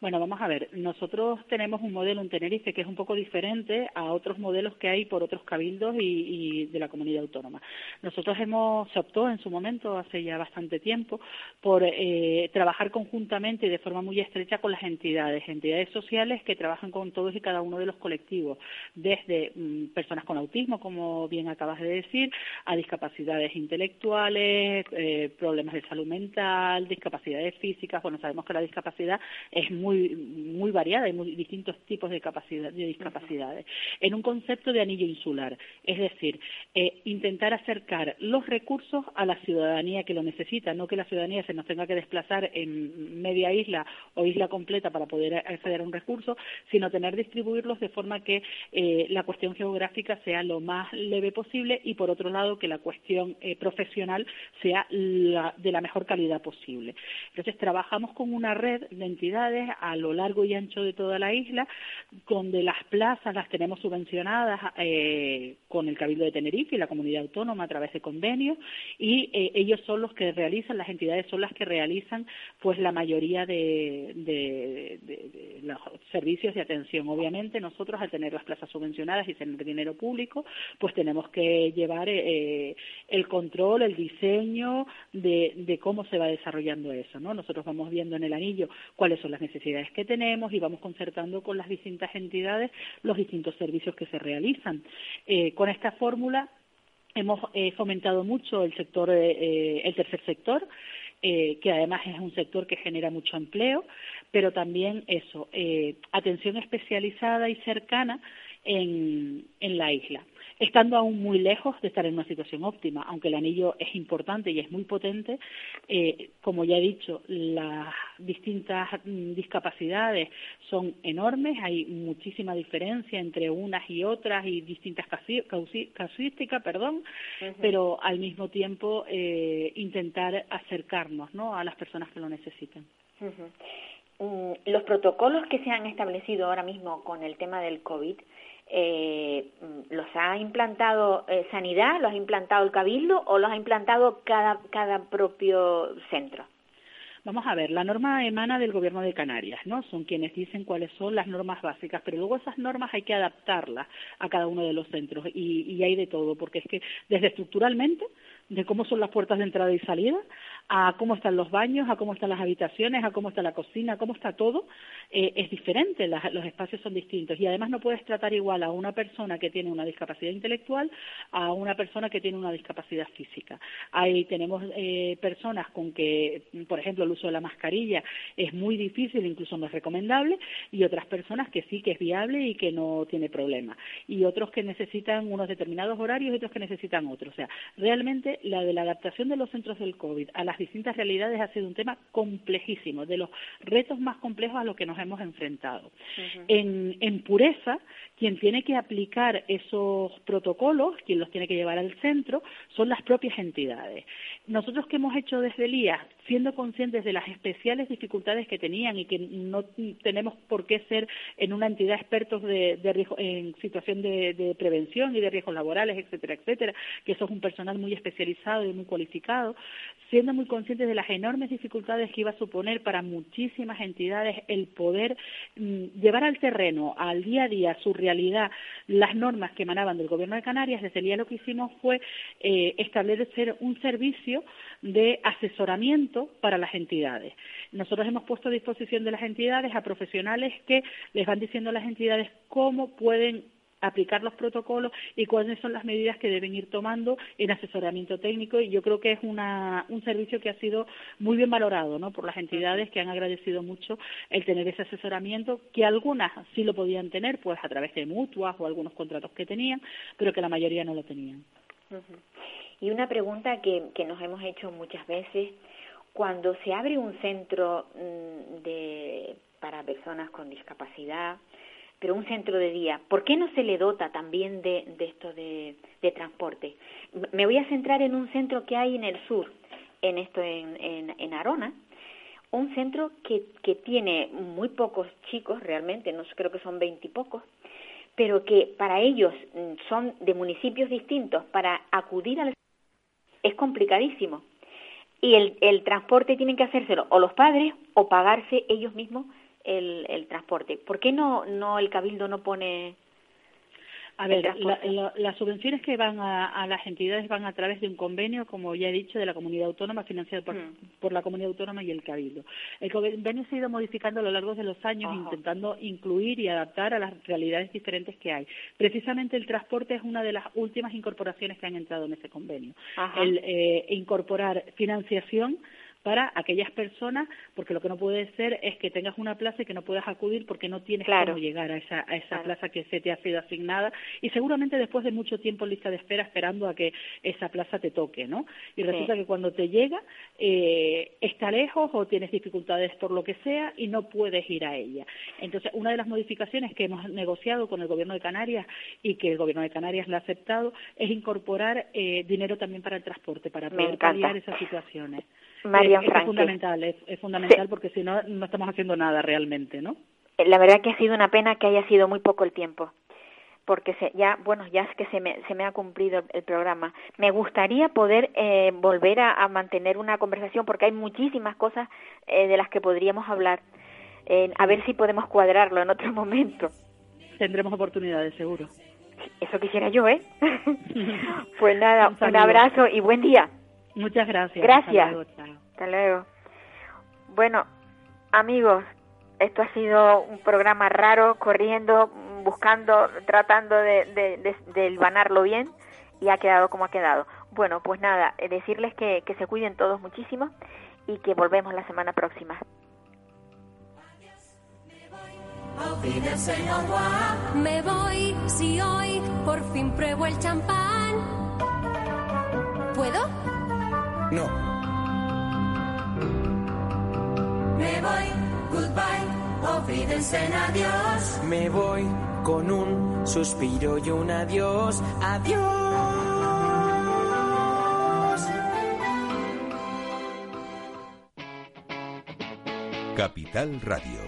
Bueno, vamos a ver, nosotros tenemos un modelo en Tenerife que es un poco diferente a otros modelos que hay por otros cabildos y, de la comunidad autónoma. Nosotros hemos, se optó en su momento, hace ya bastante tiempo, por eh, trabajar conjuntamente y de forma muy estrecha con las entidades, entidades sociales que trabajan con todos y cada uno de los colectivos, desde mm, personas con autismo, como bien acabas de decir, a discapacidades intelectuales, eh, problemas de salud mental, discapacidades físicas. Bueno, sabemos que la discapacidad es muy muy, muy variada, hay muy distintos tipos de, capacidad, de discapacidades, en un concepto de anillo insular, es decir, eh, intentar acercar los recursos a la ciudadanía que lo necesita, no que la ciudadanía se nos tenga que desplazar en media isla o isla completa para poder acceder a un recurso, sino tener distribuirlos de forma que eh, la cuestión geográfica sea lo más leve posible y, por otro lado, que la cuestión eh, profesional sea la, de la mejor calidad posible. Entonces, trabajamos con una red de entidades a lo largo y ancho de toda la isla, donde las plazas las tenemos subvencionadas eh, con el Cabildo de Tenerife y la comunidad autónoma a través de convenios y eh, ellos son los que realizan, las entidades son las que realizan pues la mayoría de, los servicios de atención. Obviamente nosotros al tener las plazas subvencionadas y tener dinero público, pues tenemos que llevar eh, el control, el diseño de, de cómo se va desarrollando eso, ¿no? Nosotros vamos viendo en el anillo cuáles son las necesidades que tenemos y vamos concertando con las distintas entidades los distintos servicios que se realizan. Eh, con esta fórmula hemos eh, fomentado mucho el sector, eh, el tercer sector, que además es un sector que genera mucho empleo, pero también eso, atención especializada y cercana en, en la isla. Estando aún muy lejos de estar en una situación óptima, aunque el anillo es importante y es muy potente, eh, como ya he dicho, las distintas mm, discapacidades son enormes, hay muchísima diferencia entre unas y otras y distintas casuísticas, perdón, pero al mismo tiempo eh, intentar acercarnos ¿no? a las personas que lo necesitan. Mm, los protocolos que se han establecido ahora mismo con el tema del COVID, eh, ¿los ha implantado eh, Sanidad, los ha implantado el Cabildo o los ha implantado cada, cada propio centro? Vamos a ver, la norma emana del Gobierno de Canarias, ¿no? Son quienes dicen cuáles son las normas básicas, pero luego esas normas hay que adaptarlas a cada uno de los centros y hay de todo, porque es que desde estructuralmente, de cómo son las puertas de entrada y salida, a cómo están los baños, a cómo están las habitaciones, a cómo está la cocina, a cómo está todo, eh, es diferente, los espacios son distintos. Y además no puedes tratar igual a una persona que tiene una discapacidad intelectual a una persona que tiene una discapacidad física. Ahí tenemos eh, personas con que, por ejemplo, el uso de la mascarilla es muy difícil, incluso no es recomendable, y otras personas que sí que es viable y que no tiene problema. Y otros que necesitan unos determinados horarios y otros que necesitan otros. O sea, realmente la de la adaptación de los centros del COVID a las distintas realidades ha sido un tema complejísimo, de los retos más complejos a los que nos hemos enfrentado. en, en pureza, quien tiene que aplicar esos protocolos, quien los tiene que llevar al centro, son las propias entidades. Nosotros que hemos hecho desde el IA, siendo conscientes de las especiales dificultades que tenían y que no tenemos por qué ser en una entidad expertos de, en situación de, prevención y de riesgos laborales, etcétera, etcétera, que eso es un personal muy especializado y muy cualificado, siendo muy conscientes de las enormes dificultades que iba a suponer para muchísimas entidades el poder mm, llevar al terreno, al día a día, su realidad, las normas que emanaban del Gobierno de Canarias, desde el día lo que hicimos fue eh, establecer un servicio de asesoramiento para las entidades. Nosotros hemos puesto a disposición de las entidades a profesionales que les van diciendo a las entidades cómo pueden aplicar los protocolos y cuáles son las medidas que deben ir tomando en asesoramiento técnico y yo creo que es una, un servicio que ha sido muy bien valorado ¿no? por las entidades que han agradecido mucho el tener ese asesoramiento que algunas sí lo podían tener pues a través de mutuas o algunos contratos que tenían pero que la mayoría no lo tenían. Y una pregunta que, que nos hemos hecho muchas veces cuando se abre un centro mm, de, para personas con discapacidad pero un centro de día, ¿por qué no se le dota también de, esto de, transporte? Me voy a centrar en un centro que hay en el sur, en esto en, en, en Arona, un centro que, que tiene muy pocos chicos realmente, no creo que son veintipocos, pero que para ellos mm, son de municipios distintos, para acudir al es complicadísimo. Y el, el transporte tienen que hacérselo o los padres o pagarse ellos mismos el, el transporte. ¿Por qué no, no el Cabildo no pone a ver, las subvenciones que van a, las entidades van a través de un convenio, como ya he dicho, de la comunidad autónoma, financiado por, mm. por la comunidad autónoma y el Cabildo. El convenio se ha ido modificando a lo largo de los años, intentando incluir y adaptar a las realidades diferentes que hay. Precisamente el transporte es una de las últimas incorporaciones que han entrado en ese convenio. El eh, incorporar financiación para aquellas personas, porque lo que no puede ser es que tengas una plaza y que no puedas acudir porque no tienes cómo llegar a esa, a esa plaza que se te ha sido asignada y seguramente después de mucho tiempo en lista de espera esperando a que esa plaza te toque, ¿no? Y resulta que cuando te llega eh, está lejos o tienes dificultades por lo que sea y no puedes ir a ella. Entonces, una de las modificaciones que hemos negociado con el Gobierno de Canarias y que el Gobierno de Canarias le ha aceptado es incorporar eh, dinero también para el transporte, para poder paliar esas situaciones. María es, fundamental, es, fundamental porque si no, no estamos haciendo nada realmente, ¿no? Eh, la verdad que ha sido una pena que haya sido muy poco el tiempo porque se, ya, bueno, ya es que se me, se me ha cumplido el programa. Me gustaría poder eh, volver a, mantener una conversación porque hay muchísimas cosas eh, de las que podríamos hablar. Eh, a ver si podemos cuadrarlo en otro [LAUGHS] momento. Tendremos oportunidades, seguro. Eso quisiera yo, ¿eh? [LAUGHS] pues nada, un abrazo y buen día. Muchas gracias. Gracias. Hasta luego, Bueno, amigos, esto ha sido un programa raro, corriendo, buscando, tratando de, de, bien y ha quedado como ha quedado. Bueno, pues nada, eh, decirles que, que se cuiden todos muchísimo y que volvemos la semana próxima. Me voy si hoy por fin pruebo el champán. ¿Puedo? No. Me voy, goodbye, olvídense en adiós. Me voy con un suspiro y un adiós, adiós. Capital Radio.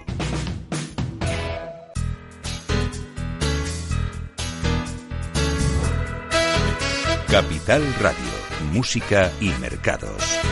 Capital Radio música y mercados.